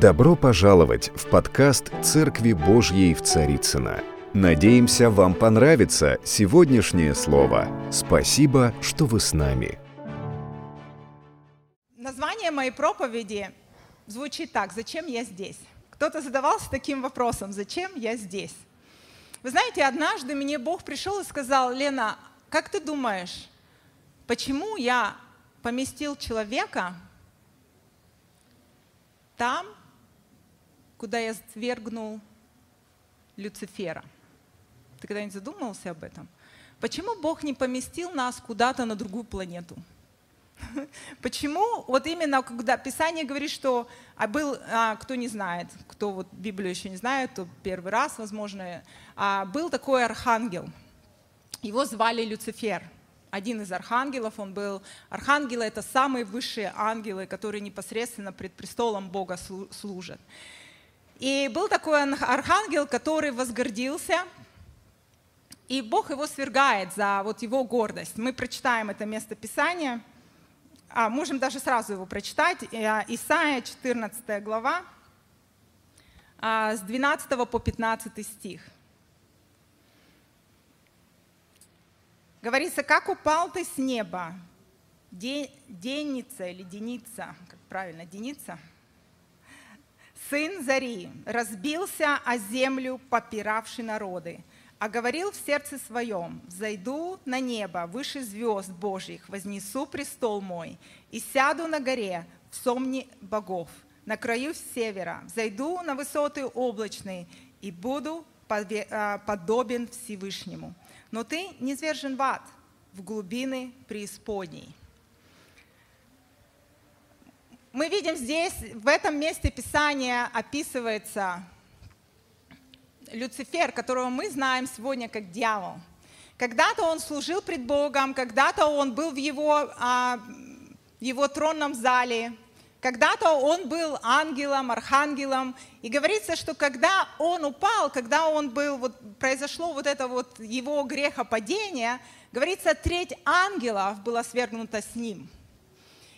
Добро пожаловать в подкаст «Церкви Божьей в Царицына. Надеемся, вам понравится сегодняшнее слово. Спасибо, что вы с нами. Название моей проповеди звучит так «Зачем я здесь?». Кто-то задавался таким вопросом «Зачем я здесь?». Вы знаете, однажды мне Бог пришел и сказал, Лена, как ты думаешь, почему я поместил человека там, куда я свергнул Люцифера. Ты когда-нибудь задумывался об этом? Почему Бог не поместил нас куда-то на другую планету? Почему вот именно когда Писание говорит, что а был, а, кто не знает, кто вот Библию еще не знает, то первый раз, возможно, а, был такой архангел. Его звали Люцифер. Один из архангелов, он был... Архангелы — это самые высшие ангелы, которые непосредственно пред престолом Бога служат. И был такой архангел, который возгордился, и Бог его свергает за вот его гордость. Мы прочитаем это место Писания, а, можем даже сразу его прочитать. Э, Исайя, 14 глава, а, с 12 по 15 стих. Говорится, как упал ты с неба, денница или деница, как правильно, деница – сын Зари, разбился о землю, попиравший народы, а говорил в сердце своем, «Зайду на небо выше звезд Божьих, вознесу престол мой, и сяду на горе в сомне богов, на краю севера, зайду на высоты облачные, и буду а, подобен Всевышнему. Но ты не свержен в ад, в глубины преисподней». Мы видим здесь, в этом месте Писания описывается Люцифер, которого мы знаем сегодня как дьявол. Когда-то он служил пред Богом, когда-то он был в его, а, его тронном зале, когда-то он был ангелом, архангелом. И говорится, что когда он упал, когда он был, вот, произошло вот это вот его грехопадение, говорится, треть ангелов была свергнута с ним –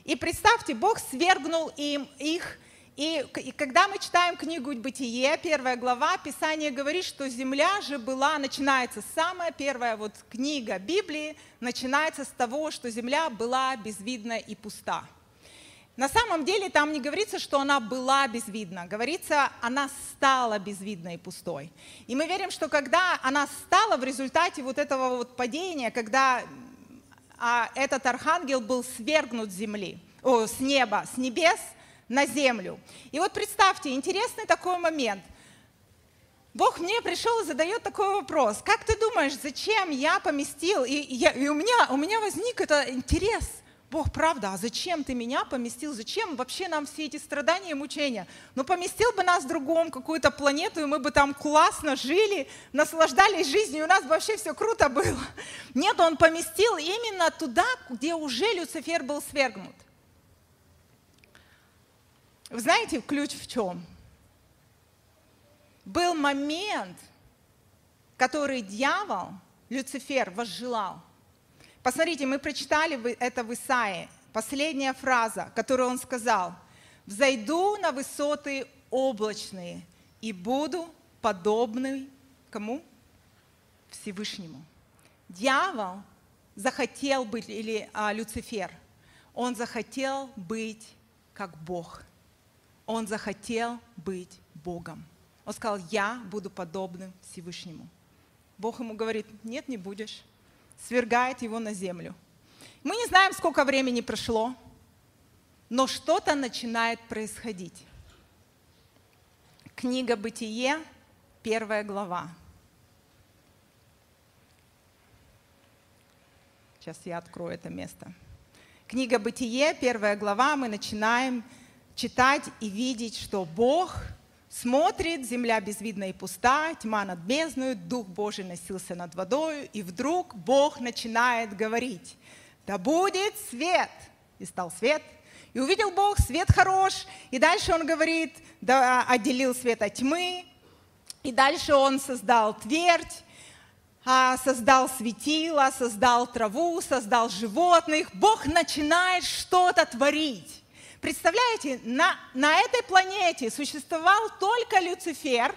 и представьте, Бог свергнул им их. И, и когда мы читаем книгу «Бытие», первая глава, Писание говорит, что земля же была, начинается самая первая вот книга Библии, начинается с того, что земля была безвидна и пуста. На самом деле там не говорится, что она была безвидна, говорится, она стала безвидной и пустой. И мы верим, что когда она стала в результате вот этого вот падения, когда этот архангел был свергнут с земли, о, с неба, с небес на землю. И вот представьте, интересный такой момент. Бог мне пришел и задает такой вопрос. Как ты думаешь, зачем я поместил? И, я, и у, меня, у меня возник это интерес – Бог, правда, а зачем ты меня поместил? Зачем вообще нам все эти страдания и мучения? Ну, поместил бы нас в другом какую-то планету, и мы бы там классно жили, наслаждались жизнью, и у нас бы вообще все круто было. Нет, он поместил именно туда, где уже Люцифер был свергнут. Вы знаете, ключ в чем? Был момент, который дьявол, Люцифер, возжелал – Посмотрите, мы прочитали это в Исаии. Последняя фраза, которую он сказал. «Взойду на высоты облачные и буду подобный кому? Всевышнему». Дьявол захотел быть, или а, Люцифер, он захотел быть как Бог. Он захотел быть Богом. Он сказал, я буду подобным Всевышнему. Бог ему говорит, нет, не будешь свергает его на землю. Мы не знаем, сколько времени прошло, но что-то начинает происходить. Книга «Бытие», первая глава. Сейчас я открою это место. Книга «Бытие», первая глава, мы начинаем читать и видеть, что Бог – Смотрит, земля безвидна и пуста, тьма над бездною, Дух Божий носился над водою, и вдруг Бог начинает говорить, да будет свет. И стал свет, и увидел Бог, свет хорош, и дальше он говорит, да, отделил свет от тьмы, и дальше он создал твердь, а, создал светило, создал траву, создал животных. Бог начинает что-то творить. Представляете, на, на этой планете существовал только Люцифер,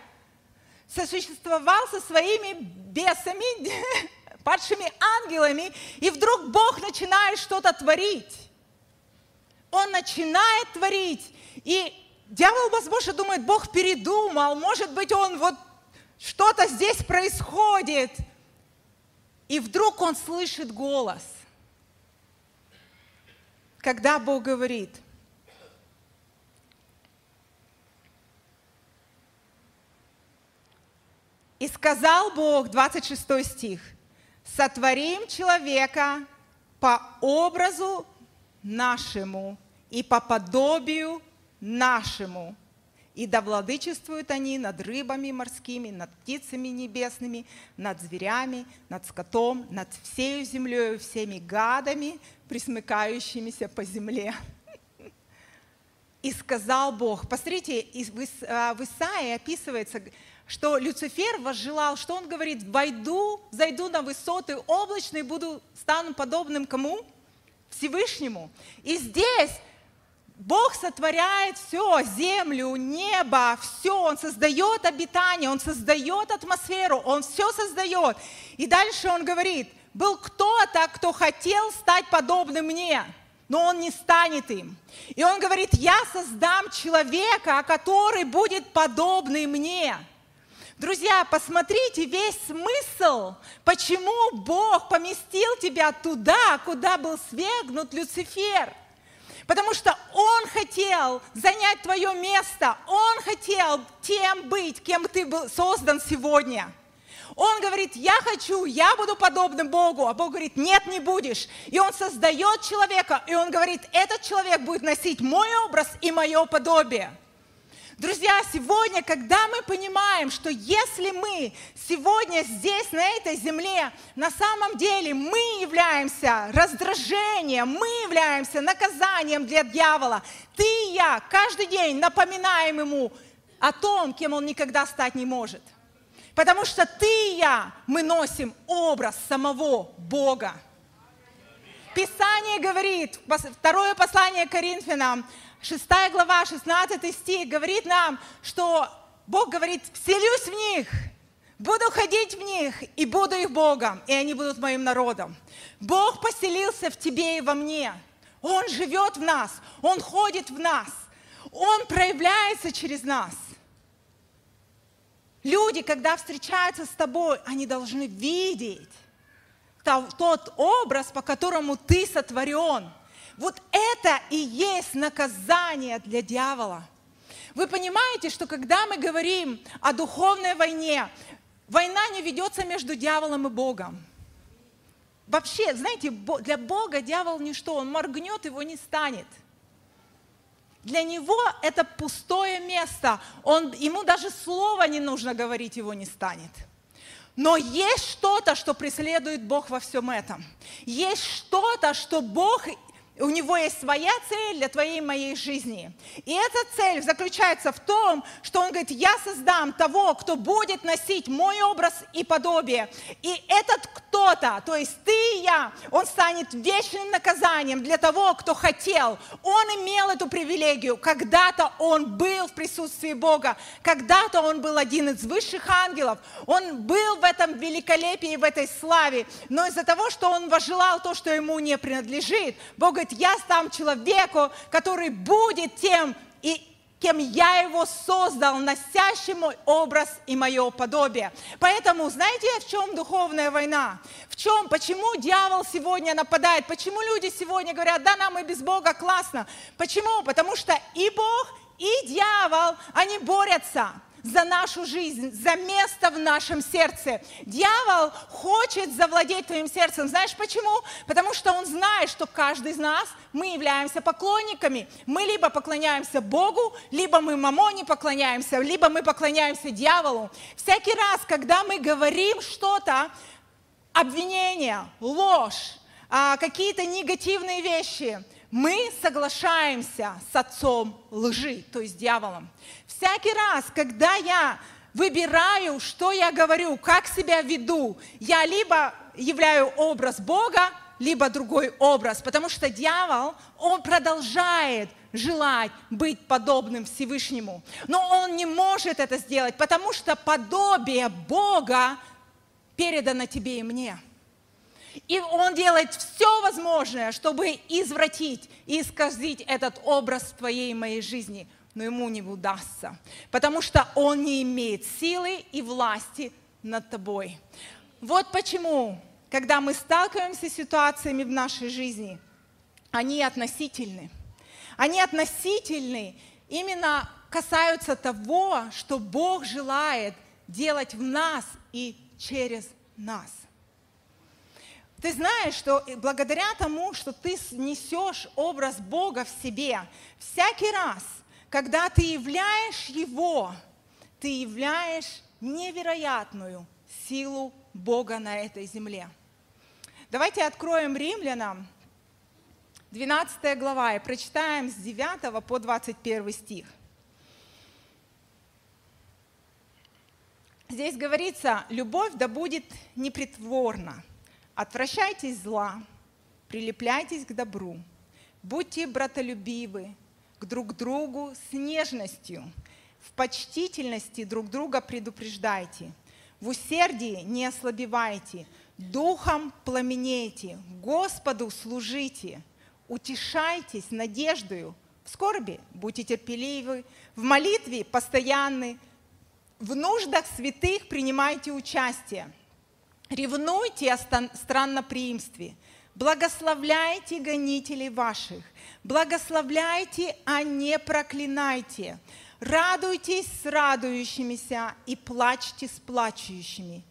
сосуществовал со своими бесами, падшими ангелами, и вдруг Бог начинает что-то творить. Он начинает творить, и дьявол, возможно, думает, Бог передумал, может быть, он вот что-то здесь происходит. И вдруг он слышит голос. Когда Бог говорит, И сказал Бог, 26 стих, сотворим человека по образу нашему и по подобию нашему. И да владычествуют они над рыбами морскими, над птицами небесными, над зверями, над скотом, над всей землей, всеми гадами, присмыкающимися по земле. И сказал Бог, посмотрите, в Исаии описывается, что Люцифер возжелал, что он говорит, войду, зайду на высоты облачные, буду, стану подобным кому? Всевышнему. И здесь Бог сотворяет все, землю, небо, все, Он создает обитание, Он создает атмосферу, Он все создает. И дальше Он говорит, был кто-то, кто хотел стать подобным мне, но он не станет им. И он говорит, я создам человека, который будет подобный мне. Друзья, посмотрите весь смысл, почему Бог поместил тебя туда, куда был свергнут Люцифер. Потому что Он хотел занять твое место, Он хотел тем быть, кем ты был создан сегодня. Он говорит, я хочу, я буду подобным Богу, а Бог говорит, нет, не будешь. И Он создает человека, и Он говорит, этот человек будет носить мой образ и мое подобие. Друзья, сегодня, когда мы понимаем, что если мы сегодня здесь, на этой земле, на самом деле мы являемся раздражением, мы являемся наказанием для дьявола, ты и я каждый день напоминаем ему о том, кем он никогда стать не может. Потому что ты и я, мы носим образ самого Бога. Писание говорит, второе послание Коринфянам, 6 глава, 16 стих говорит нам, что Бог говорит, вселюсь в них, буду ходить в них и буду их Богом, и они будут моим народом. Бог поселился в тебе и во мне. Он живет в нас, Он ходит в нас, Он проявляется через нас. Люди, когда встречаются с тобой, они должны видеть тот образ, по которому ты сотворен – вот это и есть наказание для дьявола. Вы понимаете, что когда мы говорим о духовной войне, война не ведется между дьяволом и Богом. Вообще, знаете, для Бога дьявол ничто, он моргнет, его не станет. Для него это пустое место, он, ему даже слова не нужно говорить, его не станет. Но есть что-то, что преследует Бог во всем этом. Есть что-то, что Бог у него есть своя цель для твоей и моей жизни. И эта цель заключается в том, что он говорит, я создам того, кто будет носить мой образ и подобие. И этот кто-то, то есть ты и я, он станет вечным наказанием для того, кто хотел. Он имел эту привилегию. Когда-то он был в присутствии Бога. Когда-то он был один из высших ангелов. Он был в этом великолепии, в этой славе. Но из-за того, что он вожелал то, что ему не принадлежит, Бог говорит, я стам человеку, который будет тем, и кем я его создал, носящим мой образ и мое подобие. Поэтому, знаете, в чем духовная война? В чем, почему дьявол сегодня нападает? Почему люди сегодня говорят, да, нам и без Бога классно? Почему? Потому что и Бог, и дьявол, они борются за нашу жизнь, за место в нашем сердце. Дьявол хочет завладеть твоим сердцем. Знаешь почему? Потому что он знает, что каждый из нас, мы являемся поклонниками. Мы либо поклоняемся Богу, либо мы мамоне поклоняемся, либо мы поклоняемся дьяволу. Всякий раз, когда мы говорим что-то, обвинение, ложь, а, какие-то негативные вещи – мы соглашаемся с отцом лжи, то есть дьяволом. Всякий раз, когда я выбираю, что я говорю, как себя веду, я либо являю образ Бога, либо другой образ, потому что дьявол, он продолжает желать быть подобным Всевышнему. Но он не может это сделать, потому что подобие Бога передано тебе и мне. И он делает все возможное, чтобы извратить и исказить этот образ в твоей и моей жизни. Но ему не удастся, потому что он не имеет силы и власти над тобой. Вот почему, когда мы сталкиваемся с ситуациями в нашей жизни, они относительны. Они относительны, именно касаются того, что Бог желает делать в нас и через нас. Ты знаешь, что благодаря тому, что ты несешь образ Бога в себе, всякий раз, когда ты являешь Его, ты являешь невероятную силу Бога на этой земле. Давайте откроем римлянам 12 глава и прочитаем с 9 по 21 стих. Здесь говорится, любовь да будет непритворна, отвращайтесь зла, прилепляйтесь к добру, будьте братолюбивы к друг другу с нежностью, в почтительности друг друга предупреждайте, в усердии не ослабевайте, духом пламенейте, Господу служите, утешайтесь надеждою, в скорби будьте терпеливы, в молитве постоянны, в нуждах святых принимайте участие. Ревнуйте о странноприимстве. Благословляйте гонителей ваших. Благословляйте, а не проклинайте. Радуйтесь с радующимися и плачьте с плачущими.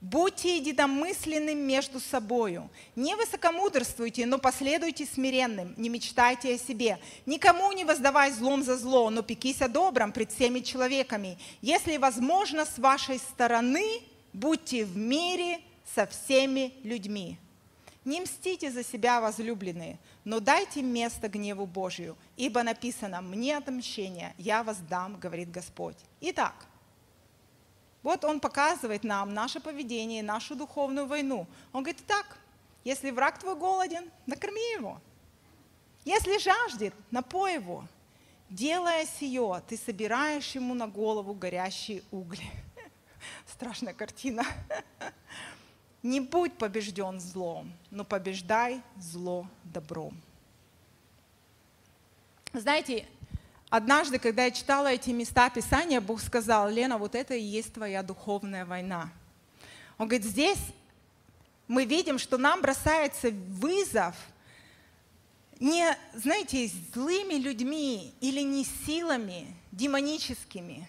Будьте единомысленны между собою. Не высокомудрствуйте, но последуйте смиренным. Не мечтайте о себе. Никому не воздавай злом за зло, но пекись о добром пред всеми человеками. Если возможно, с вашей стороны будьте в мире со всеми людьми. Не мстите за себя, возлюбленные, но дайте место гневу Божию, ибо написано «Мне отмщение, я вас дам», говорит Господь. Итак, вот он показывает нам наше поведение, нашу духовную войну. Он говорит, так, если враг твой голоден, накорми его. Если жаждет, напой его. Делая сие, ты собираешь ему на голову горящие угли. Страшная картина. Не будь побежден злом, но побеждай зло добром. Знаете, Однажды, когда я читала эти места Писания, Бог сказал, Лена, вот это и есть твоя духовная война. Он говорит, здесь мы видим, что нам бросается вызов не, знаете, злыми людьми или не силами демоническими.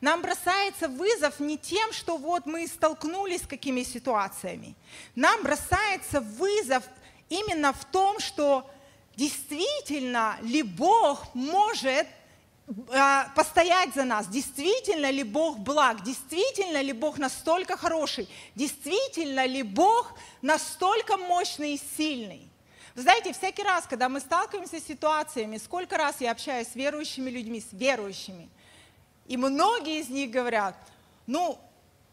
Нам бросается вызов не тем, что вот мы столкнулись с какими ситуациями. Нам бросается вызов именно в том, что действительно ли Бог может а, постоять за нас, действительно ли Бог благ, действительно ли Бог настолько хороший, действительно ли Бог настолько мощный и сильный. Вы знаете, всякий раз, когда мы сталкиваемся с ситуациями, сколько раз я общаюсь с верующими людьми, с верующими, и многие из них говорят, ну,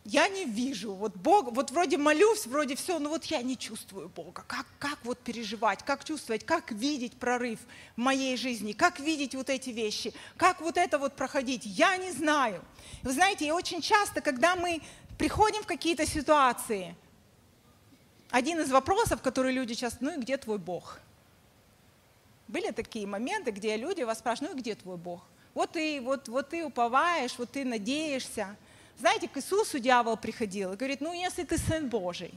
я не вижу, вот Бог, вот вроде молюсь, вроде все, но вот я не чувствую Бога. Как, как вот переживать, как чувствовать, как видеть прорыв в моей жизни, как видеть вот эти вещи, как вот это вот проходить, я не знаю. Вы знаете, и очень часто, когда мы приходим в какие-то ситуации, один из вопросов, который люди часто, ну и где твой Бог? Были такие моменты, где люди вас спрашивают, ну и где твой Бог? Вот ты, вот, вот ты уповаешь, вот ты надеешься. Знаете, к Иисусу дьявол приходил и говорит, ну если ты Сын Божий,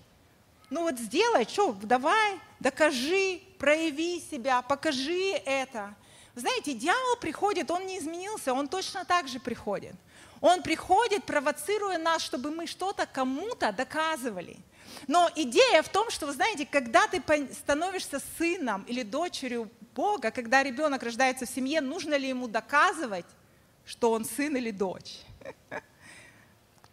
ну вот сделай, что, давай, докажи, прояви себя, покажи это. Знаете, дьявол приходит, он не изменился, он точно так же приходит. Он приходит, провоцируя нас, чтобы мы что-то кому-то доказывали. Но идея в том, что, вы знаете, когда ты становишься сыном или дочерью Бога, когда ребенок рождается в семье, нужно ли ему доказывать, что он сын или дочь?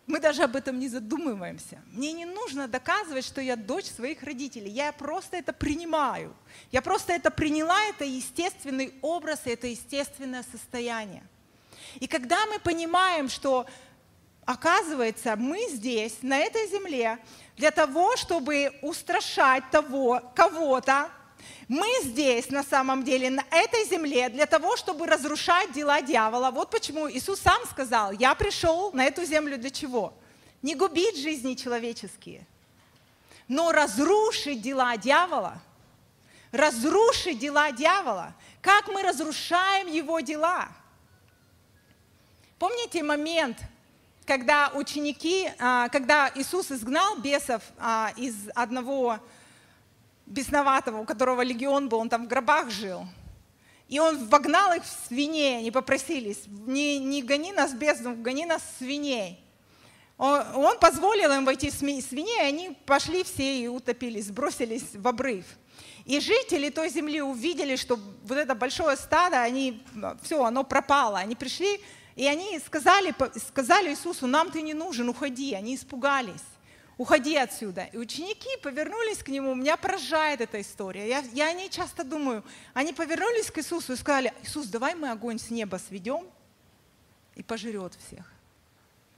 Мы даже об этом не задумываемся. Мне не нужно доказывать, что я дочь своих родителей. Я просто это принимаю. Я просто это приняла, это естественный образ, это естественное состояние. И когда мы понимаем, что оказывается, мы здесь, на этой земле, для того, чтобы устрашать того, кого-то, мы здесь на самом деле, на этой земле, для того, чтобы разрушать дела дьявола. Вот почему Иисус сам сказал, я пришел на эту землю для чего? Не губить жизни человеческие, но разрушить дела дьявола. Разрушить дела дьявола. Как мы разрушаем его дела? Помните момент, когда ученики, а, когда Иисус изгнал бесов а, из одного бесноватого, у которого легион был, он там в гробах жил. И он вогнал их в свиней, они попросились, не, не гони нас бездну, гони нас в свиней. Он, он позволил им войти в свиней, и они пошли все и утопились, сбросились в обрыв. И жители той земли увидели, что вот это большое стадо, они, все, оно пропало. Они пришли, и они сказали, сказали Иисусу, нам ты не нужен, уходи. Они испугались уходи отсюда. И ученики повернулись к нему, меня поражает эта история. Я, я о ней часто думаю. Они повернулись к Иисусу и сказали, Иисус, давай мы огонь с неба сведем и пожрет всех.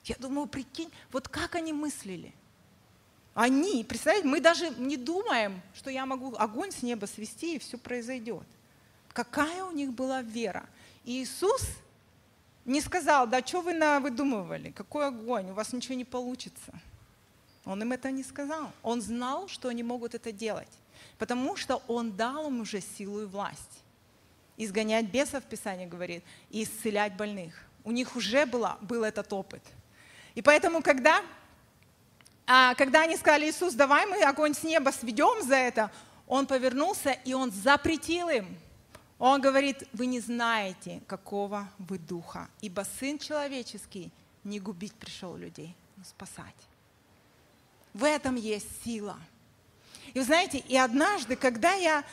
Я думаю, прикинь, вот как они мыслили. Они, представляете, мы даже не думаем, что я могу огонь с неба свести, и все произойдет. Какая у них была вера. И Иисус не сказал, да что вы на выдумывали, какой огонь, у вас ничего не получится. Он им это не сказал. Он знал, что они могут это делать, потому что он дал им уже силу и власть. Изгонять бесов, Писание говорит, и исцелять больных. У них уже было, был этот опыт. И поэтому, когда, а, когда они сказали, Иисус, давай мы огонь с неба сведем за это, он повернулся и он запретил им. Он говорит, вы не знаете, какого вы духа, ибо Сын Человеческий не губить пришел людей, но спасать. В этом есть сила. И вы знаете, и однажды, когда я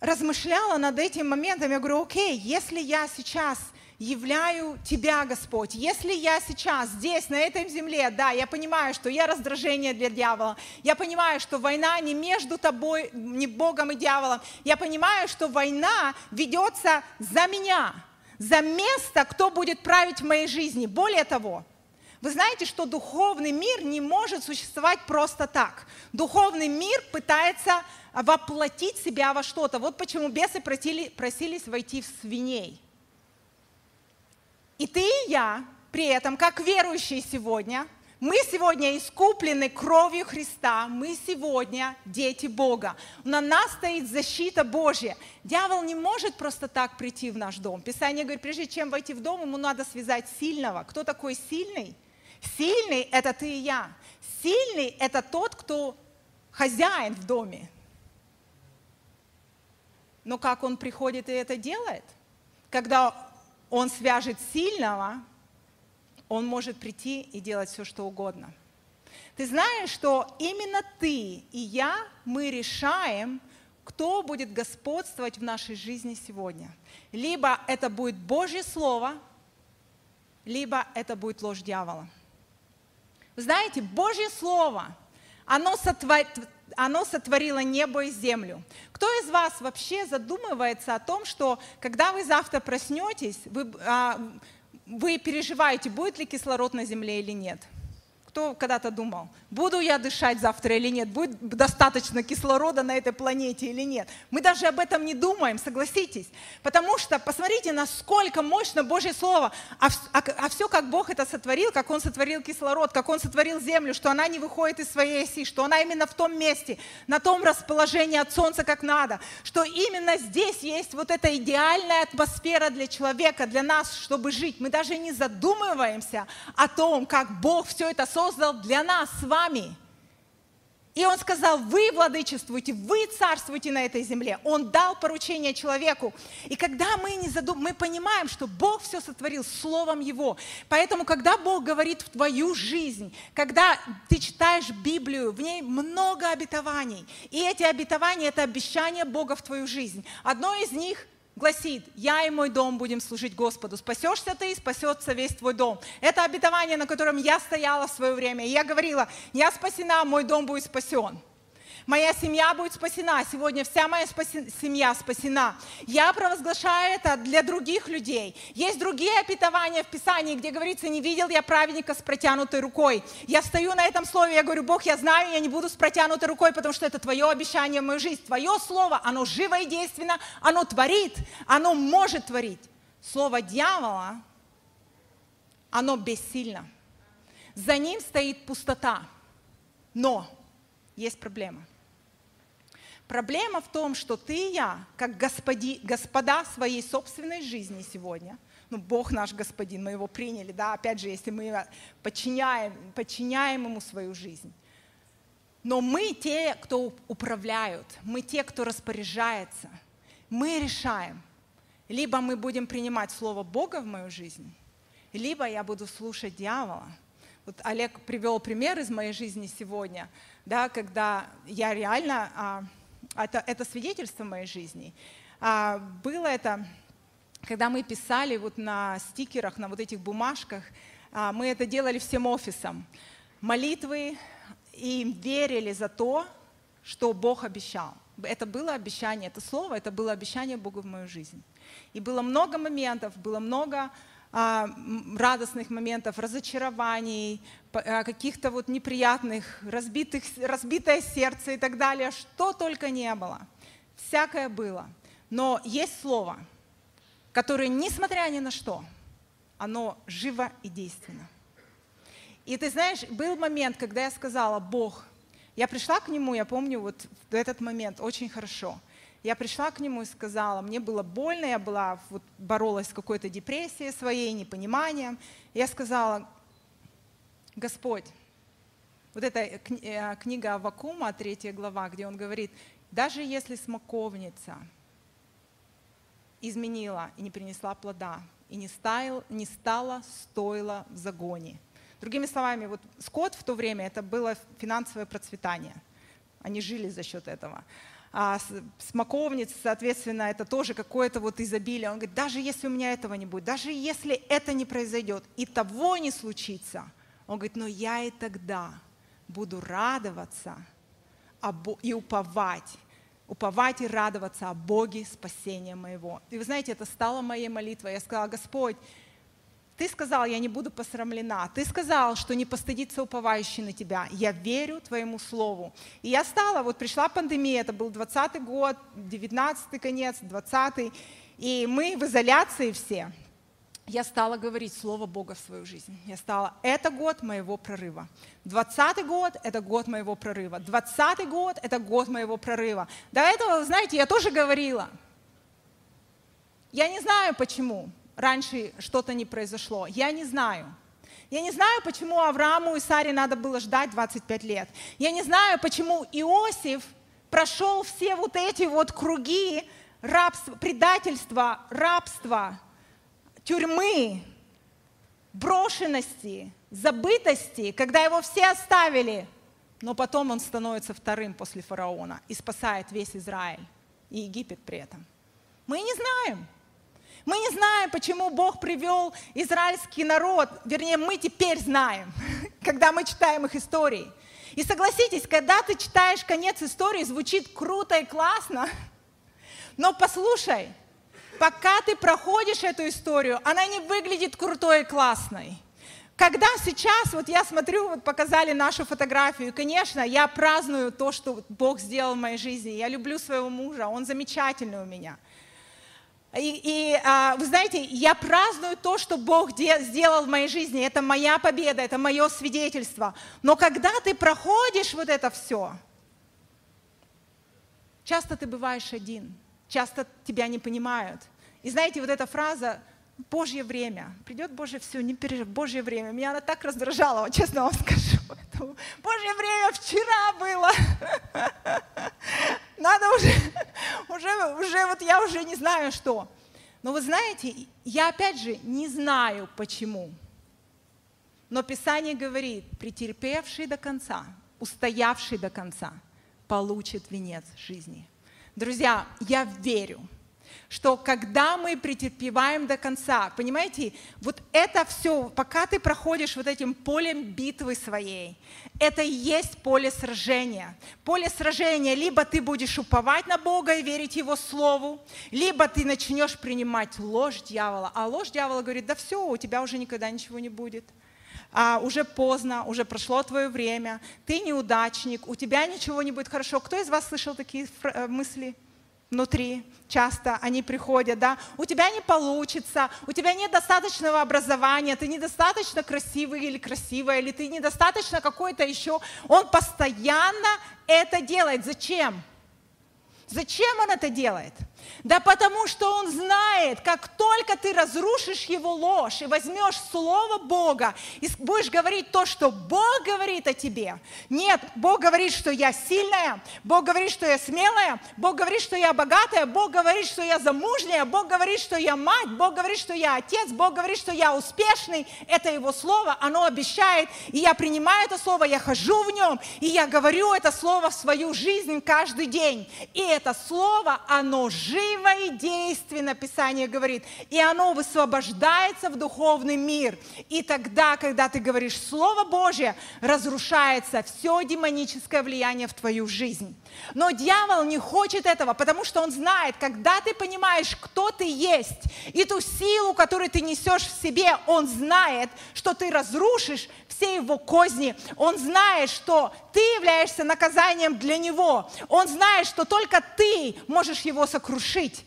размышляла над этим моментом, я говорю, окей, если я сейчас являю Тебя, Господь. Если я сейчас здесь, на этой земле, да, я понимаю, что я раздражение для дьявола, я понимаю, что война не между тобой, не Богом и дьяволом, я понимаю, что война ведется за меня, за место, кто будет править в моей жизни. Более того, вы знаете, что духовный мир не может существовать просто так. Духовный мир пытается воплотить себя во что-то. Вот почему бесы просили, просились войти в свиней. И ты и я при этом, как верующие сегодня, мы сегодня искуплены кровью Христа, мы сегодня дети Бога. На нас стоит защита Божья. Дьявол не может просто так прийти в наш дом. Писание говорит, прежде чем войти в дом, ему надо связать сильного. Кто такой сильный? Сильный – это ты и я. Сильный – это тот, кто хозяин в доме. Но как он приходит и это делает? Когда он свяжет сильного, он может прийти и делать все, что угодно. Ты знаешь, что именно ты и я, мы решаем, кто будет господствовать в нашей жизни сегодня. Либо это будет Божье Слово, либо это будет ложь дьявола. Знаете, Божье Слово, оно, сотвор... оно сотворило небо и землю. Кто из вас вообще задумывается о том, что когда вы завтра проснетесь, вы, а, вы переживаете, будет ли кислород на земле или нет? Кто когда-то думал, буду я дышать завтра или нет, будет достаточно кислорода на этой планете или нет. Мы даже об этом не думаем, согласитесь. Потому что посмотрите, насколько мощно Божье Слово, а, а, а все, как Бог это сотворил, как Он сотворил кислород, как Он сотворил землю, что она не выходит из своей оси, что она именно в том месте, на том расположении от Солнца, как надо, что именно здесь есть вот эта идеальная атмосфера для человека, для нас, чтобы жить. Мы даже не задумываемся о том, как Бог все это создал создал для нас с вами. И он сказал, вы владычествуете, вы царствуете на этой земле. Он дал поручение человеку. И когда мы, не задум... мы понимаем, что Бог все сотворил Словом Его. Поэтому, когда Бог говорит в твою жизнь, когда ты читаешь Библию, в ней много обетований. И эти обетования – это обещание Бога в твою жизнь. Одно из них – гласит, я и мой дом будем служить Господу. Спасешься ты, спасется весь твой дом. Это обетование, на котором я стояла в свое время. И я говорила, я спасена, мой дом будет спасен. Моя семья будет спасена. Сегодня вся моя спаси... семья спасена. Я провозглашаю это для других людей. Есть другие опитования в Писании, где говорится, не видел я праведника с протянутой рукой. Я стою на этом слове, я говорю, Бог, я знаю, я не буду с протянутой рукой, потому что это Твое обещание в мою жизнь. Твое слово, оно живо и действенно, оно творит, оно может творить. Слово дьявола, оно бессильно. За ним стоит пустота. Но есть проблема. Проблема в том, что ты и я, как господи, господа своей собственной жизни сегодня, ну, Бог наш господин, мы его приняли, да, опять же, если мы подчиняем, подчиняем ему свою жизнь. Но мы те, кто управляют, мы те, кто распоряжается. Мы решаем, либо мы будем принимать Слово Бога в мою жизнь, либо я буду слушать дьявола – вот Олег привел пример из моей жизни сегодня, да, когда я реально, а, это, это свидетельство моей жизни. А, было это, когда мы писали вот на стикерах, на вот этих бумажках, а, мы это делали всем офисом. Молитвы и верили за то, что Бог обещал. Это было обещание, это слово, это было обещание Бога в мою жизнь. И было много моментов, было много радостных моментов, разочарований, а, каких-то вот неприятных, разбитых, разбитое сердце и так далее, что только не было. Всякое было. Но есть слово, которое, несмотря ни на что, оно живо и действенно. И ты знаешь, был момент, когда я сказала, Бог, я пришла к Нему, я помню вот этот момент очень хорошо – я пришла к нему и сказала, мне было больно, я была, вот, боролась с какой-то депрессией своей, непониманием. Я сказала, Господь, вот эта э, книга Авакума, третья глава, где он говорит, даже если смоковница изменила и не принесла плода, и не, стал, не стала стойла в загоне. Другими словами, вот скот в то время это было финансовое процветание. Они жили за счет этого а, смоковниц, соответственно, это тоже какое-то вот изобилие. Он говорит, даже если у меня этого не будет, даже если это не произойдет и того не случится, он говорит, но я и тогда буду радоваться и уповать, уповать и радоваться о Боге спасения моего. И вы знаете, это стало моей молитвой. Я сказала, Господь, ты сказал, я не буду посрамлена. Ты сказал, что не постыдится уповающий на тебя. Я верю твоему слову. И я стала, вот пришла пандемия, это был 20 год, 19 конец, 20 и мы в изоляции все. Я стала говорить Слово Бога в свою жизнь. Я стала, это год моего прорыва. 20 год – это год моего прорыва. 20 год – это год моего прорыва. До этого, знаете, я тоже говорила. Я не знаю почему раньше что-то не произошло. Я не знаю. Я не знаю, почему Аврааму и Саре надо было ждать 25 лет. Я не знаю, почему Иосиф прошел все вот эти вот круги рабства, предательства, рабства, тюрьмы, брошенности, забытости, когда его все оставили, но потом он становится вторым после фараона и спасает весь Израиль и Египет при этом. Мы не знаем. Мы не знаем, почему Бог привел израильский народ, вернее, мы теперь знаем, когда мы читаем их истории. И согласитесь, когда ты читаешь конец истории, звучит круто и классно, но послушай, пока ты проходишь эту историю, она не выглядит крутой и классной. Когда сейчас, вот я смотрю, вот показали нашу фотографию, конечно, я праздную то, что Бог сделал в моей жизни. Я люблю своего мужа, он замечательный у меня – и, и а, вы знаете, я праздную то, что Бог де, сделал в моей жизни. Это моя победа, это мое свидетельство. Но когда ты проходишь вот это все, часто ты бываешь один, часто тебя не понимают. И знаете, вот эта фраза Божье время. Придет Божье все, не переживай, Божье время. Меня она так раздражала, вот честно вам скажу. Божье время вчера было. Надо уже, уже, уже, вот я уже не знаю что. Но вы знаете, я опять же не знаю почему. Но Писание говорит, претерпевший до конца, устоявший до конца, получит венец жизни. Друзья, я верю, что когда мы претерпеваем до конца, понимаете, вот это все, пока ты проходишь вот этим полем битвы своей, это и есть поле сражения. Поле сражения, либо ты будешь уповать на Бога и верить Его Слову, либо ты начнешь принимать ложь дьявола. А ложь дьявола говорит, да все, у тебя уже никогда ничего не будет. А, уже поздно, уже прошло твое время, ты неудачник, у тебя ничего не будет хорошо. Кто из вас слышал такие э, мысли? Внутри, часто они приходят, да, у тебя не получится, у тебя нет достаточного образования, ты недостаточно красивый или красивая, или ты недостаточно какой-то еще. Он постоянно это делает. Зачем? Зачем он это делает? Да потому что он знает, как только ты разрушишь его ложь и возьмешь Слово Бога и будешь говорить то, что Бог говорит о тебе. Нет, Бог говорит, что я сильная, Бог говорит, что я смелая, Бог говорит, что я богатая, Бог говорит, что я замужняя, Бог говорит, что я мать, Бог говорит, что я отец, Бог говорит, что я успешный. Это Его Слово, оно обещает, и я принимаю это Слово, я хожу в нем, и я говорю это Слово в свою жизнь каждый день. И это Слово, оно живет живо и действенно, Писание говорит, и оно высвобождается в духовный мир. И тогда, когда ты говоришь Слово Божье, разрушается все демоническое влияние в твою жизнь. Но дьявол не хочет этого, потому что он знает, когда ты понимаешь, кто ты есть, и ту силу, которую ты несешь в себе, он знает, что ты разрушишь все его козни. Он знает, что ты являешься наказанием для него. Он знает, что только ты можешь его сокрушить.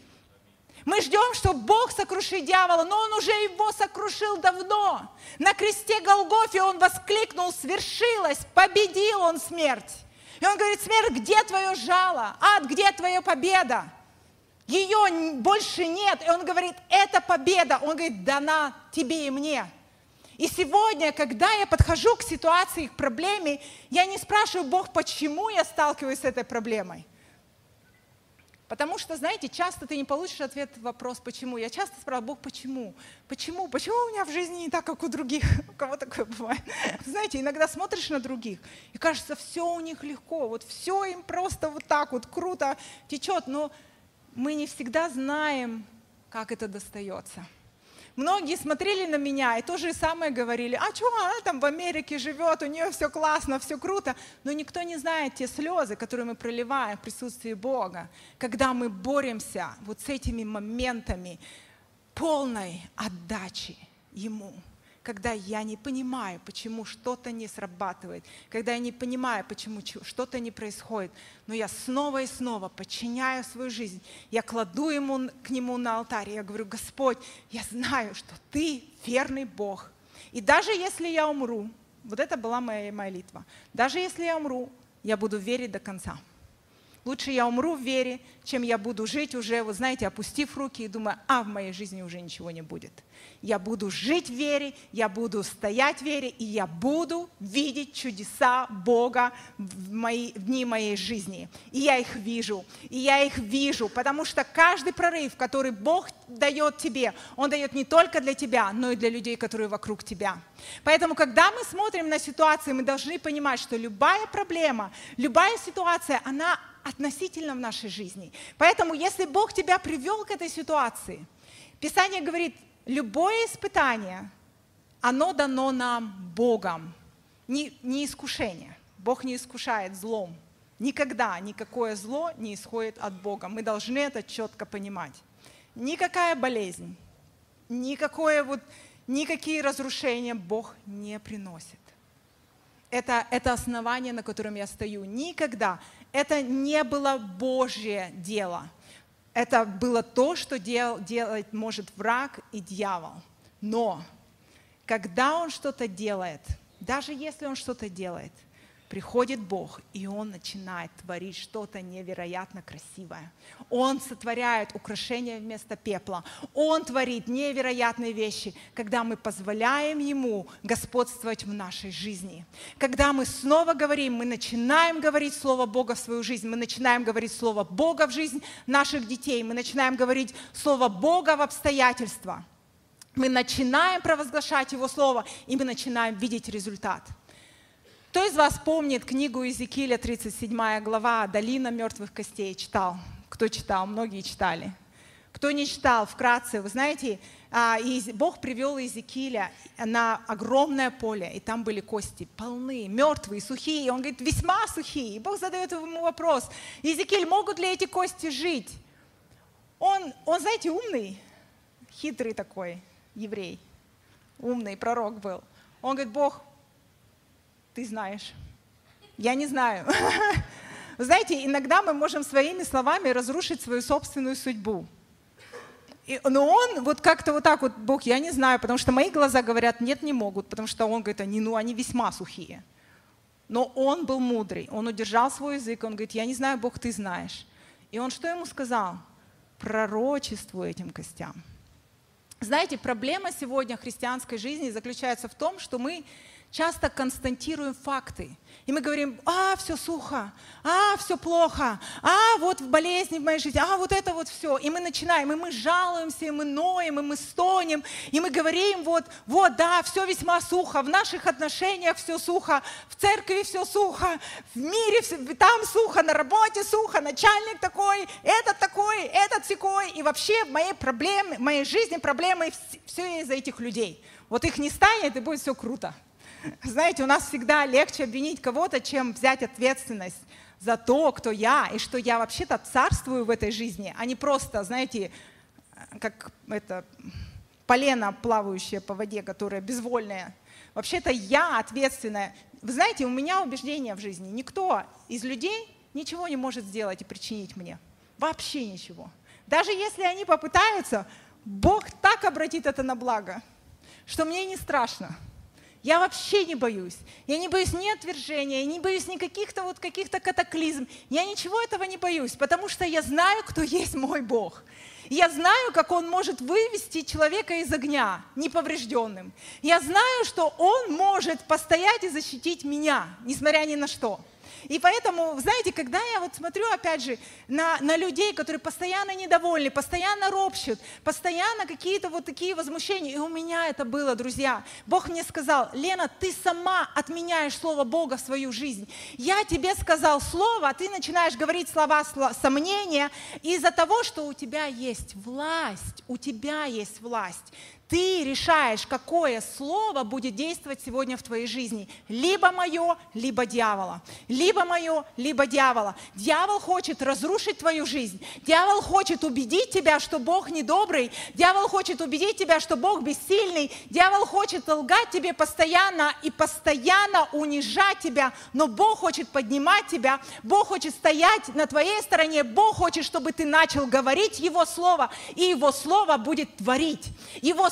Мы ждем, что Бог сокрушит дьявола, но Он уже его сокрушил давно. На кресте Голгофе Он воскликнул, свершилось, победил Он смерть. И Он говорит, смерть, где твое жало? Ад, где твоя победа? Ее больше нет. И Он говорит, это победа. Он говорит, дана тебе и мне. И сегодня, когда я подхожу к ситуации, к проблеме, я не спрашиваю Бог, почему я сталкиваюсь с этой проблемой. Потому что, знаете, часто ты не получишь ответ на вопрос «почему?». Я часто спрашиваю, Бог, почему? Почему? Почему у меня в жизни не так, как у других? У кого такое бывает? Знаете, иногда смотришь на других, и кажется, все у них легко, вот все им просто вот так вот круто течет, но мы не всегда знаем, как это достается. Многие смотрели на меня и то же самое говорили, а что, она там в Америке живет, у нее все классно, все круто. Но никто не знает те слезы, которые мы проливаем в присутствии Бога, когда мы боремся вот с этими моментами полной отдачи Ему когда я не понимаю, почему что-то не срабатывает, когда я не понимаю, почему что-то не происходит, но я снова и снова подчиняю свою жизнь, я кладу ему, к нему на алтарь, я говорю, Господь, я знаю, что Ты верный Бог. И даже если я умру, вот это была моя молитва, даже если я умру, я буду верить до конца. Лучше я умру в вере, чем я буду жить уже, вы знаете, опустив руки и думая, а в моей жизни уже ничего не будет. Я буду жить в вере, я буду стоять в вере, и я буду видеть чудеса Бога в, мои, в дни моей жизни. И я их вижу, и я их вижу, потому что каждый прорыв, который Бог дает тебе, Он дает не только для тебя, но и для людей, которые вокруг тебя. Поэтому, когда мы смотрим на ситуации, мы должны понимать, что любая проблема, любая ситуация, она относительно в нашей жизни. Поэтому, если Бог тебя привел к этой ситуации, Писание говорит, любое испытание, оно дано нам Богом, не, не искушение. Бог не искушает злом. Никогда никакое зло не исходит от Бога. Мы должны это четко понимать. Никакая болезнь, никакое вот, никакие разрушения Бог не приносит. Это, это основание, на котором я стою. Никогда это не было Божье дело. Это было то, что дел, делать может враг и дьявол. Но когда он что-то делает, даже если он что-то делает – приходит Бог, и Он начинает творить что-то невероятно красивое. Он сотворяет украшения вместо пепла. Он творит невероятные вещи, когда мы позволяем Ему господствовать в нашей жизни. Когда мы снова говорим, мы начинаем говорить Слово Бога в свою жизнь, мы начинаем говорить Слово Бога в жизнь наших детей, мы начинаем говорить Слово Бога в обстоятельства. Мы начинаем провозглашать Его Слово, и мы начинаем видеть результат – кто из вас помнит книгу Иезекииля, 37 глава, «Долина мертвых костей» читал? Кто читал? Многие читали. Кто не читал, вкратце, вы знаете, а, Бог привел Иезекииля на огромное поле, и там были кости полные, мертвые, сухие. Он говорит, весьма сухие. И Бог задает ему вопрос, Иезекииль, могут ли эти кости жить? Он, он, знаете, умный, хитрый такой еврей, умный пророк был. Он говорит, Бог, ты знаешь. Я не знаю. Вы знаете, иногда мы можем своими словами разрушить свою собственную судьбу. И, но он вот как-то вот так вот, Бог, я не знаю, потому что мои глаза говорят, нет, не могут, потому что он говорит, они, ну, они весьма сухие. Но он был мудрый, он удержал свой язык, он говорит, я не знаю, Бог, ты знаешь. И он что ему сказал? Пророчеству этим костям. Знаете, проблема сегодня христианской жизни заключается в том, что мы часто констатируем факты. И мы говорим, а, все сухо, а, все плохо, а, вот в болезни в моей жизни, а, вот это вот все. И мы начинаем, и мы жалуемся, и мы ноем, и мы стонем, и мы говорим, вот, вот, да, все весьма сухо, в наших отношениях все сухо, в церкви все сухо, в мире все, там сухо, на работе сухо, начальник такой, этот такой, этот секой. И вообще в моей проблеме, в моей жизни проблемы все из-за этих людей. Вот их не станет, и будет все круто. Знаете, у нас всегда легче обвинить кого-то, чем взять ответственность за то, кто я, и что я вообще-то царствую в этой жизни, а не просто, знаете, как это полено, плавающее по воде, которое безвольное. Вообще-то я ответственная. Вы знаете, у меня убеждение в жизни. Никто из людей ничего не может сделать и причинить мне. Вообще ничего. Даже если они попытаются, Бог так обратит это на благо, что мне не страшно. Я вообще не боюсь. Я не боюсь ни отвержения, я не боюсь ни каких-то вот каких-то катаклизм. Я ничего этого не боюсь, потому что я знаю, кто есть мой Бог. Я знаю, как Он может вывести человека из огня неповрежденным. Я знаю, что Он может постоять и защитить меня, несмотря ни на что. И поэтому, знаете, когда я вот смотрю, опять же, на, на людей, которые постоянно недовольны, постоянно ропщут, постоянно какие-то вот такие возмущения, и у меня это было, друзья. Бог мне сказал, Лена, ты сама отменяешь Слово Бога в свою жизнь. Я тебе сказал Слово, а ты начинаешь говорить слова сомнения из-за того, что у тебя есть власть, у тебя есть власть. Ты решаешь, какое слово будет действовать сегодня в твоей жизни. Либо мое, либо дьявола. Либо мое, либо дьявола. Дьявол хочет разрушить твою жизнь. Дьявол хочет убедить тебя, что Бог недобрый. Дьявол хочет убедить тебя, что Бог бессильный. Дьявол хочет лгать тебе постоянно и постоянно унижать тебя. Но Бог хочет поднимать тебя. Бог хочет стоять на твоей стороне. Бог хочет, чтобы ты начал говорить Его Слово. И Его Слово будет творить. Его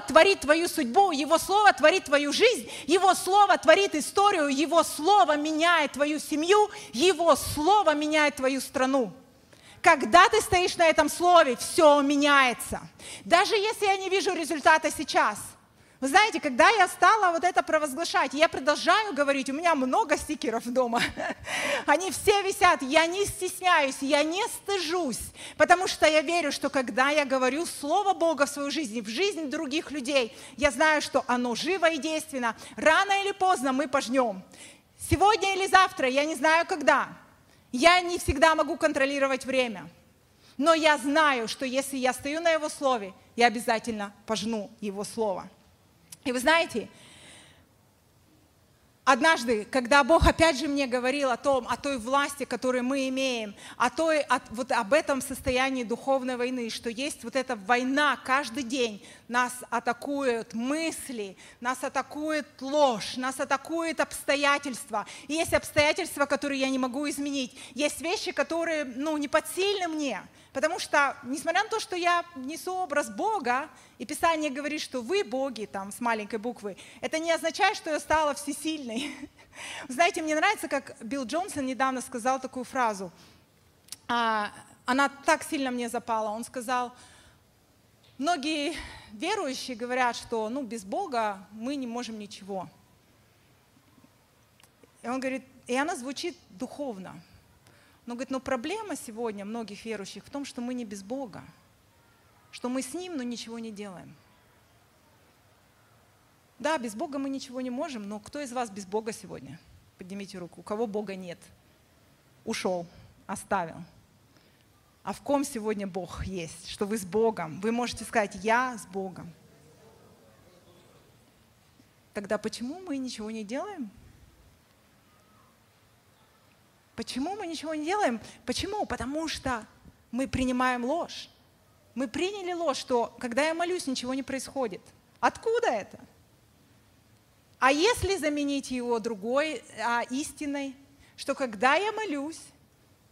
творит твою судьбу, Его Слово творит твою жизнь, Его Слово творит историю, Его Слово меняет твою семью, Его Слово меняет твою страну. Когда ты стоишь на этом слове, все меняется. Даже если я не вижу результата сейчас – вы знаете, когда я стала вот это провозглашать, я продолжаю говорить, у меня много стикеров дома, они все висят, я не стесняюсь, я не стыжусь, потому что я верю, что когда я говорю Слово Бога в свою жизнь, в жизнь других людей, я знаю, что оно живо и действенно. Рано или поздно мы пожнем. Сегодня или завтра, я не знаю когда. Я не всегда могу контролировать время. Но я знаю, что если я стою на Его Слове, я обязательно пожну Его Слово. И вы знаете, Однажды, когда Бог опять же мне говорил о том, о той власти, которую мы имеем, о той, о, вот об этом состоянии духовной войны, что есть вот эта война каждый день, нас атакуют мысли, нас атакует ложь, нас атакуют обстоятельства. И есть обстоятельства, которые я не могу изменить. Есть вещи, которые ну, не подсильны мне. Потому что, несмотря на то, что я несу образ Бога, и Писание говорит, что вы боги, там, с маленькой буквы, это не означает, что я стала всесильной. Знаете, мне нравится, как Билл Джонсон недавно сказал такую фразу. А, она так сильно мне запала. Он сказал, многие верующие говорят, что ну, без Бога мы не можем ничего. И он говорит, и она звучит духовно. Но говорит, но проблема сегодня многих верующих в том, что мы не без Бога, что мы с Ним, но ничего не делаем. Да, без Бога мы ничего не можем, но кто из вас без Бога сегодня? Поднимите руку. У кого Бога нет? Ушел, оставил. А в ком сегодня Бог есть, что вы с Богом. Вы можете сказать, я с Богом. Тогда почему мы ничего не делаем? Почему мы ничего не делаем? Почему? Потому что мы принимаем ложь. Мы приняли ложь, что когда я молюсь, ничего не происходит. Откуда это? А если заменить его другой а, истиной, что когда я молюсь,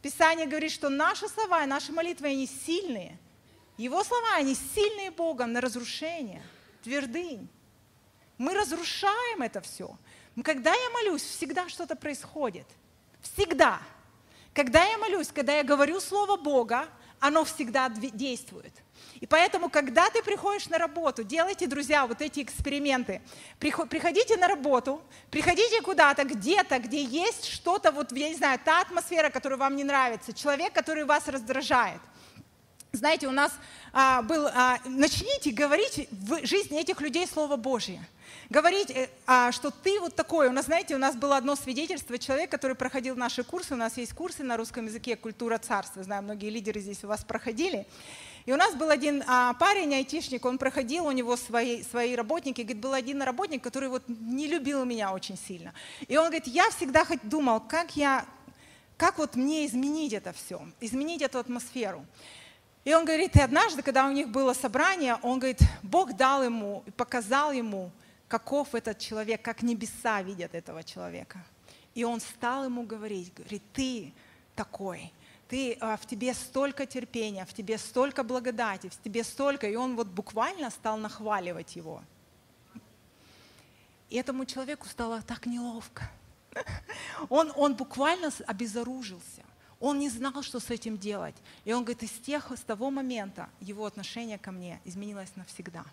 Писание говорит, что наши слова и наши молитвы, они сильные. Его слова, они сильные Богом на разрушение, твердынь. Мы разрушаем это все. Когда я молюсь, всегда что-то происходит. Всегда. Когда я молюсь, когда я говорю Слово Бога, оно всегда действует. И поэтому, когда ты приходишь на работу, делайте, друзья, вот эти эксперименты. Приходите на работу, приходите куда-то, где-то, где есть что-то, вот, я не знаю, та атмосфера, которая вам не нравится, человек, который вас раздражает. Знаете, у нас а, был, а, начните говорить в жизни этих людей Слово Божье говорить, э, а, что ты вот такой. У нас, знаете, у нас было одно свидетельство, человек, который проходил наши курсы, у нас есть курсы на русском языке «Культура царства», знаю, многие лидеры здесь у вас проходили. И у нас был один а, парень, айтишник, он проходил, у него свои, свои работники, говорит, был один работник, который вот не любил меня очень сильно. И он говорит, я всегда хоть думал, как я, как вот мне изменить это все, изменить эту атмосферу. И он говорит, и однажды, когда у них было собрание, он говорит, Бог дал ему, показал ему каков этот человек, как небеса видят этого человека. И он стал ему говорить, говорит, ты такой, ты, а, в тебе столько терпения, в тебе столько благодати, в тебе столько. И он вот буквально стал нахваливать его. И этому человеку стало так неловко. Он, он буквально обезоружился. Он не знал, что с этим делать. И он говорит, из тех, с того момента его отношение ко мне изменилось навсегда.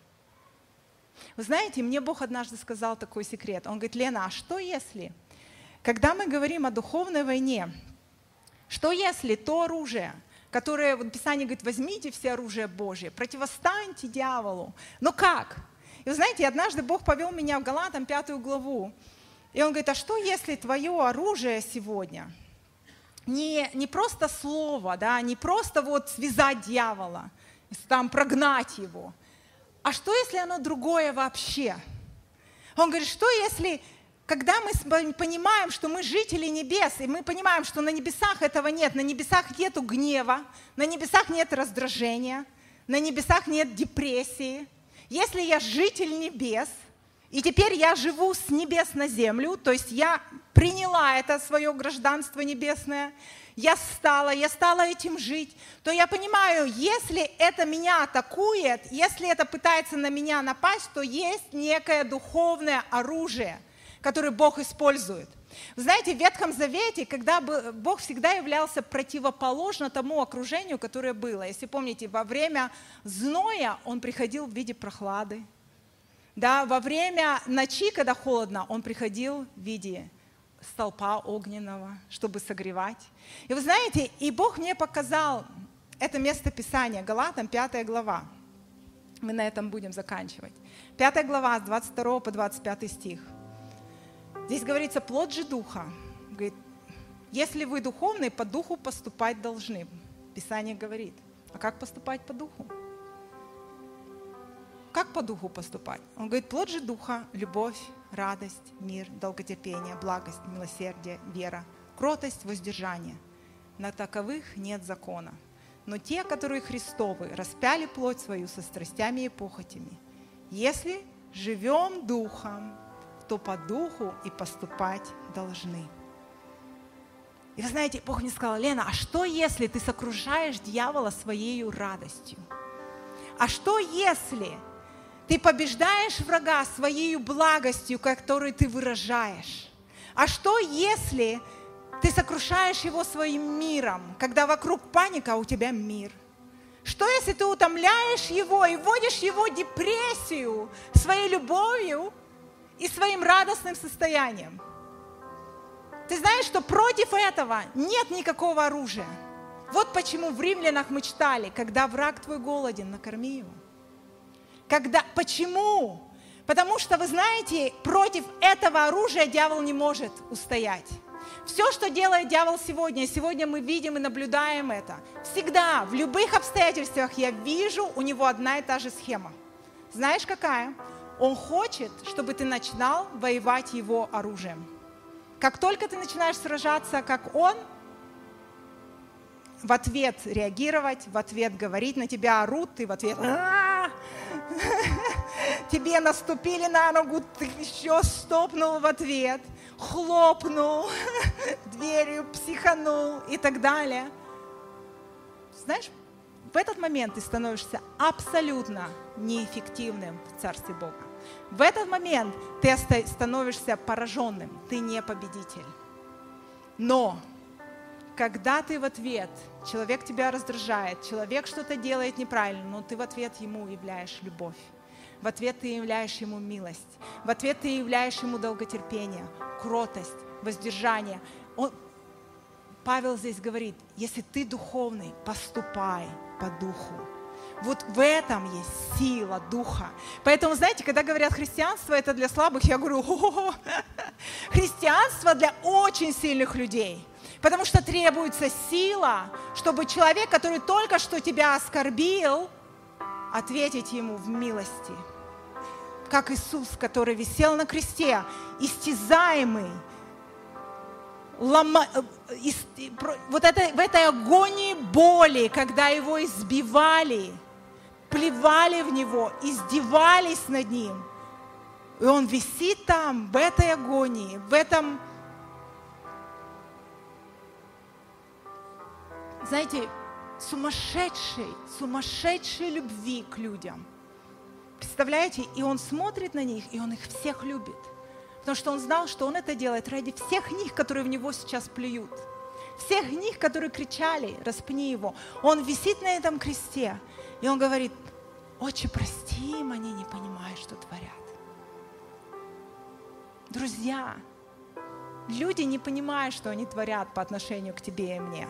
Вы знаете, мне Бог однажды сказал такой секрет. Он говорит, Лена, а что если, когда мы говорим о духовной войне, что если то оружие, которое, вот Писание говорит, возьмите все оружие Божие, противостаньте дьяволу. Но как? И вы знаете, однажды Бог повел меня в Галатам пятую главу, и он говорит, а что если твое оружие сегодня не, не просто слово, да, не просто вот связать дьявола, там прогнать его – а что, если оно другое вообще? Он говорит, что если, когда мы понимаем, что мы жители небес, и мы понимаем, что на небесах этого нет, на небесах нету гнева, на небесах нет раздражения, на небесах нет депрессии. Если я житель небес, и теперь я живу с небес на землю, то есть я приняла это свое гражданство небесное, я стала, я стала этим жить, то я понимаю, если это меня атакует, если это пытается на меня напасть, то есть некое духовное оружие, которое Бог использует. Вы знаете, в Ветхом Завете, когда Бог всегда являлся противоположно тому окружению, которое было. Если помните, во время зноя Он приходил в виде прохлады. Да, во время ночи, когда холодно, Он приходил в виде столпа огненного, чтобы согревать. И вы знаете, и Бог мне показал это место Писания, Галатам, 5 глава. Мы на этом будем заканчивать. 5 глава, с 22 по 25 стих. Здесь говорится, плод же духа. Говорит, если вы духовные, по духу поступать должны. Писание говорит. А как поступать по духу? Как по духу поступать? Он говорит, плод же духа, любовь, радость, мир, долготерпение, благость, милосердие, вера, кротость, воздержание. На таковых нет закона. Но те, которые Христовы, распяли плоть свою со страстями и похотями. Если живем духом, то по духу и поступать должны. И вы знаете, Бог мне сказал, Лена, а что если ты сокрушаешь дьявола своей радостью? А что если ты побеждаешь врага своей благостью, которую ты выражаешь. А что, если ты сокрушаешь его своим миром, когда вокруг паника, а у тебя мир? Что, если ты утомляешь его и вводишь его в депрессию своей любовью и своим радостным состоянием? Ты знаешь, что против этого нет никакого оружия. Вот почему в римлянах мы читали, когда враг твой голоден, накорми его. Когда, почему? Потому что, вы знаете, против этого оружия дьявол не может устоять. Все, что делает дьявол сегодня, сегодня мы видим и наблюдаем это. Всегда, в любых обстоятельствах я вижу у него одна и та же схема. Знаешь какая? Он хочет, чтобы ты начинал воевать его оружием. Как только ты начинаешь сражаться, как он, в ответ реагировать, в ответ говорить, на тебя орут, ты в ответ тебе наступили на ногу, ты еще стопнул в ответ, хлопнул дверью, психанул и так далее. Знаешь, в этот момент ты становишься абсолютно неэффективным в Царстве Бога. В этот момент ты становишься пораженным, ты не победитель. Но когда ты в ответ, человек тебя раздражает, человек что-то делает неправильно, но ты в ответ ему являешь любовь. В ответ ты являешь ему милость. В ответ ты являешь ему долготерпение, кротость, воздержание. Он, Павел здесь говорит, если ты духовный, поступай по духу. Вот в этом есть сила духа. Поэтому, знаете, когда говорят христианство это для слабых, я говорю, о, христианство для очень сильных людей. Потому что требуется сила, чтобы человек, который только что тебя оскорбил, ответить ему в милости. Как Иисус, который висел на кресте, истязаемый, лома... Вот это, в этой агонии боли, когда его избивали, плевали в него, издевались над ним. И он висит там, в этой агонии, в этом... Знаете, сумасшедшей, сумасшедшей любви к людям. Представляете? И он смотрит на них, и он их всех любит. Потому что он знал, что он это делает ради всех них, которые в него сейчас плюют. Всех них, которые кричали, распни его. Он висит на этом кресте, и он говорит, отче, прости им, они не понимают, что творят. Друзья, люди не понимают, что они творят по отношению к тебе и мне.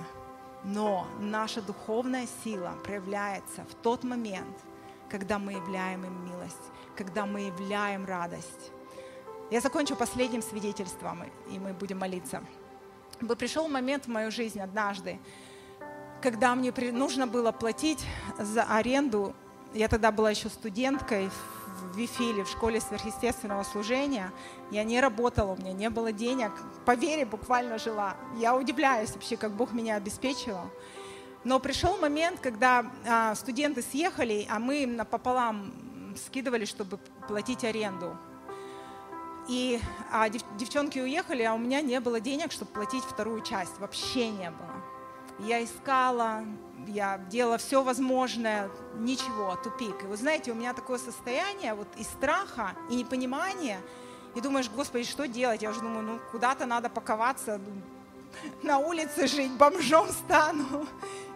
Но наша духовная сила проявляется в тот момент, когда мы являем им милость, когда мы являем радость. Я закончу последним свидетельством, и мы будем молиться. Пришел момент в мою жизнь однажды, когда мне нужно было платить за аренду. Я тогда была еще студенткой в Вифиле, в школе сверхъестественного служения. Я не работала, у меня не было денег. По вере буквально жила. Я удивляюсь вообще, как Бог меня обеспечивал. Но пришел момент, когда а, студенты съехали, а мы напополам скидывали, чтобы платить аренду. И а, дев, девчонки уехали, а у меня не было денег, чтобы платить вторую часть. Вообще не было. Я искала, я делала все возможное, ничего, тупик. И вы знаете, у меня такое состояние вот и страха, и непонимания. И думаешь, Господи, что делать? Я уже думаю, ну куда-то надо паковаться, на улице жить, бомжом стану.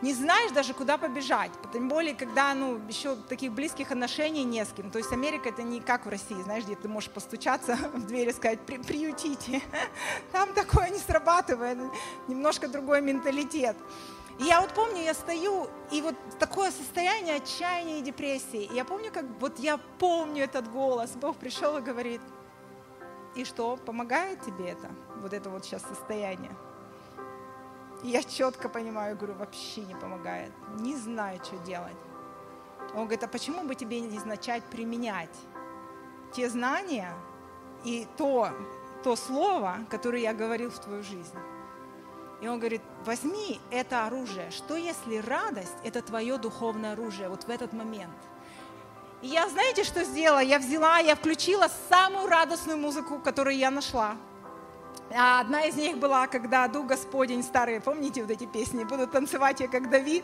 Не знаешь даже, куда побежать. Тем более, когда ну, еще таких близких отношений не с кем. То есть Америка это не как в России, знаешь, где ты можешь постучаться в дверь и сказать, При, приютите. Там такое не срабатывает, немножко другой менталитет. И я вот помню, я стою, и вот такое состояние отчаяния и депрессии. И я помню, как вот я помню этот голос. Бог пришел и говорит, и что, помогает тебе это, вот это вот сейчас состояние? Я четко понимаю, говорю, вообще не помогает. Не знаю, что делать. Он говорит, а почему бы тебе не начать применять те знания и то, то слово, которое я говорил в твою жизнь? И он говорит, возьми это оружие. Что если радость – это твое духовное оружие вот в этот момент? И я, знаете, что сделала? Я взяла, я включила самую радостную музыку, которую я нашла – одна из них была, когда «Дух Господень» старые, помните вот эти песни? «Буду танцевать я, как Давид».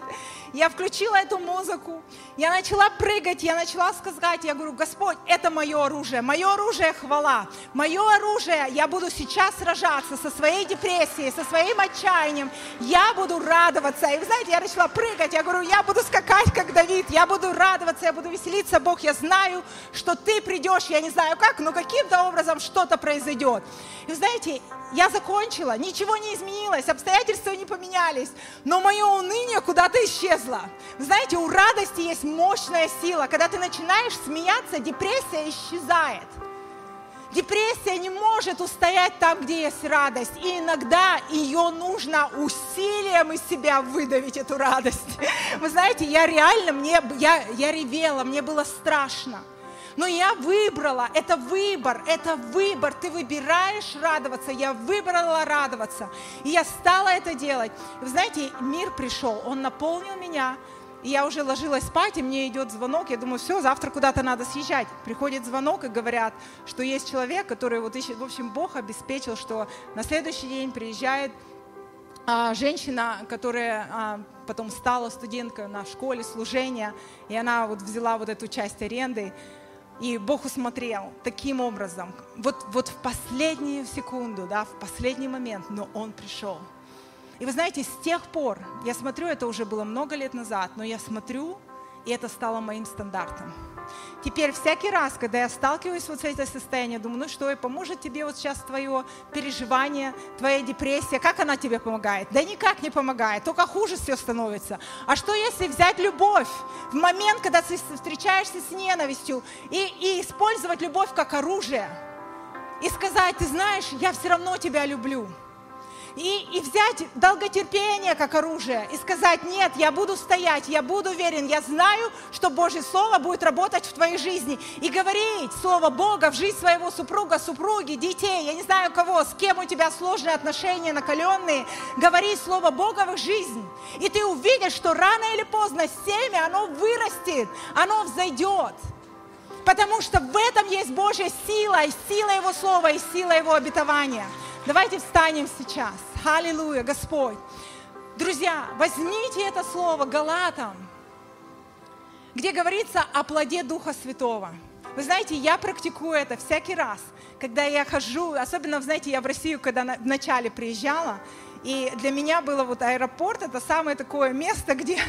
Я включила эту музыку, я начала прыгать, я начала сказать, я говорю, Господь, это мое оружие, мое оружие хвала, мое оружие, я буду сейчас сражаться со своей депрессией, со своим отчаянием, я буду радоваться. И вы знаете, я начала прыгать, я говорю, я буду скакать, как Давид, я буду радоваться, я буду веселиться, Бог, я знаю, что ты придешь, я не знаю как, но каким-то образом что-то произойдет. И вы знаете, я закончила, ничего не изменилось, обстоятельства не поменялись, но мое уныние куда-то исчезло. Знаете, у радости есть мощная сила. Когда ты начинаешь смеяться, депрессия исчезает. Депрессия не может устоять там, где есть радость. И иногда ее нужно усилием из себя выдавить, эту радость. Вы знаете, я реально, мне, я, я ревела, мне было страшно. Но я выбрала, это выбор, это выбор. Ты выбираешь радоваться, я выбрала радоваться. И я стала это делать. Вы знаете, мир пришел, он наполнил меня, и я уже ложилась спать, и мне идет звонок, я думаю, все, завтра куда-то надо съезжать. Приходит звонок и говорят, что есть человек, который вот ищет, в общем, Бог обеспечил, что на следующий день приезжает а, женщина, которая а, потом стала студенткой на школе служения, и она вот взяла вот эту часть аренды, и Бог усмотрел таким образом, вот, вот в последнюю секунду, да, в последний момент, но Он пришел. И вы знаете, с тех пор, я смотрю, это уже было много лет назад, но я смотрю, и это стало моим стандартом. Теперь всякий раз, когда я сталкиваюсь вот с этим состоянием, думаю, ну что, и поможет тебе вот сейчас твое переживание, твоя депрессия, как она тебе помогает? Да никак не помогает, только хуже все становится. А что если взять любовь в момент, когда ты встречаешься с ненавистью, и, и использовать любовь как оружие, и сказать, ты знаешь, я все равно тебя люблю и, и взять долготерпение как оружие и сказать, нет, я буду стоять, я буду верен, я знаю, что Божье Слово будет работать в твоей жизни. И говорить Слово Бога в жизнь своего супруга, супруги, детей, я не знаю кого, с кем у тебя сложные отношения, накаленные, говорить Слово Бога в жизнь. И ты увидишь, что рано или поздно семя, оно вырастет, оно взойдет. Потому что в этом есть Божья сила, и сила Его Слова, и сила Его обетования. Давайте встанем сейчас. Аллилуйя, Господь. Друзья, возьмите это слово Галатам, где говорится о плоде Духа Святого. Вы знаете, я практикую это всякий раз, когда я хожу, особенно, знаете, я в Россию, когда в начале приезжала, и для меня было вот аэропорт, это самое такое место, где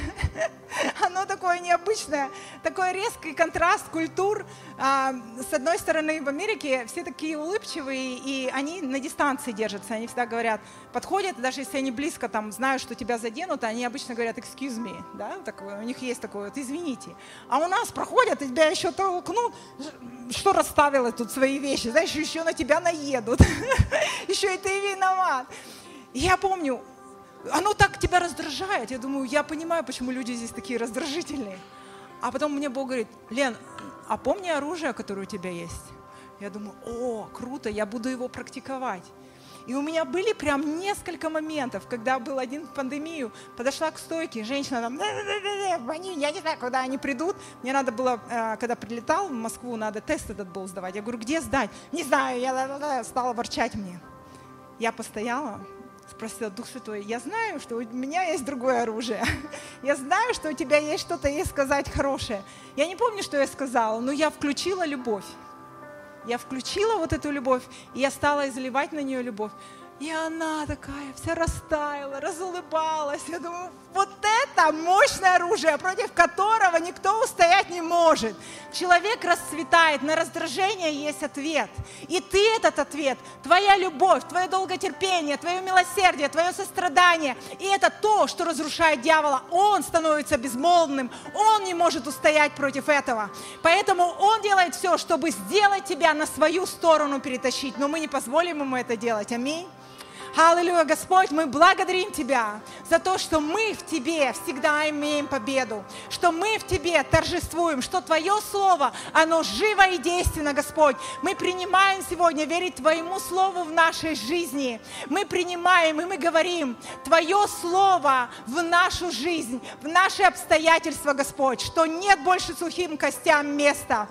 оно такое необычное, такой резкий контраст культур. А, с одной стороны, в Америке все такие улыбчивые, и они на дистанции держатся. Они всегда говорят, подходят, даже если они близко там знают, что тебя заденут, они обычно говорят excuse me, да, такое, у них есть такое, вот извините. А у нас проходят, и тебя еще толкнут, что расставила тут свои вещи, знаешь, еще на тебя наедут, еще и ты виноват я помню, оно так тебя раздражает. Я думаю, я понимаю, почему люди здесь такие раздражительные. А потом мне Бог говорит, Лен, а помни оружие, которое у тебя есть. Я думаю, о, круто, я буду его практиковать. И у меня были прям несколько моментов, когда был один в пандемию, подошла к стойке, женщина там, я не знаю, когда они придут. Мне надо было, э, когда прилетал в Москву, надо тест этот был сдавать. Я говорю, где сдать? Не знаю, я стала ворчать мне. Я постояла, спросила Дух Святой, я знаю, что у меня есть другое оружие. Я знаю, что у тебя есть что-то ей сказать хорошее. Я не помню, что я сказала, но я включила любовь. Я включила вот эту любовь, и я стала изливать на нее любовь. И она такая вся растаяла, разулыбалась. Я думаю, вот это мощное оружие, против которого никто устоять не может. Человек расцветает, на раздражение есть ответ. И ты этот ответ, твоя любовь, твое долготерпение, твое милосердие, твое сострадание. И это то, что разрушает дьявола. Он становится безмолвным, он не может устоять против этого. Поэтому он делает все, чтобы сделать тебя на свою сторону перетащить. Но мы не позволим ему это делать. Аминь. Аллилуйя, Господь, мы благодарим Тебя за то, что мы в Тебе всегда имеем победу, что мы в Тебе торжествуем, что Твое Слово, оно живо и действенно, Господь. Мы принимаем сегодня верить Твоему Слову в нашей жизни. Мы принимаем и мы говорим Твое Слово в нашу жизнь, в наши обстоятельства, Господь, что нет больше сухим костям места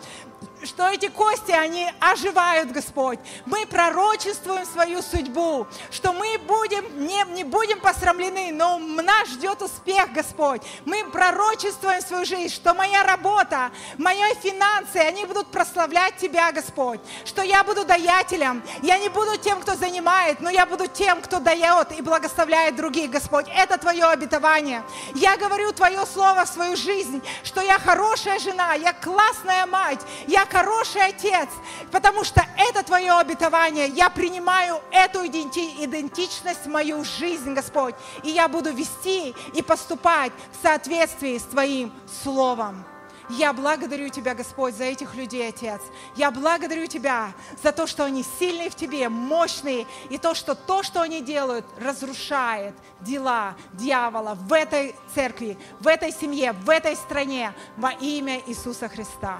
что эти кости, они оживают, Господь. Мы пророчествуем свою судьбу, что мы будем, не, не будем посрамлены, но нас ждет успех, Господь. Мы пророчествуем свою жизнь, что моя работа, мои финансы, они будут прославлять Тебя, Господь. Что я буду даятелем, я не буду тем, кто занимает, но я буду тем, кто дает и благословляет других, Господь. Это Твое обетование. Я говорю Твое Слово в свою жизнь, что я хорошая жена, я классная мать, я хороший отец, потому что это твое обетование. Я принимаю эту идентичность в мою жизнь, Господь, и я буду вести и поступать в соответствии с твоим словом. Я благодарю Тебя, Господь, за этих людей, Отец. Я благодарю Тебя за то, что они сильные в Тебе, мощные, и то, что то, что они делают, разрушает дела дьявола в этой церкви, в этой семье, в этой стране во имя Иисуса Христа.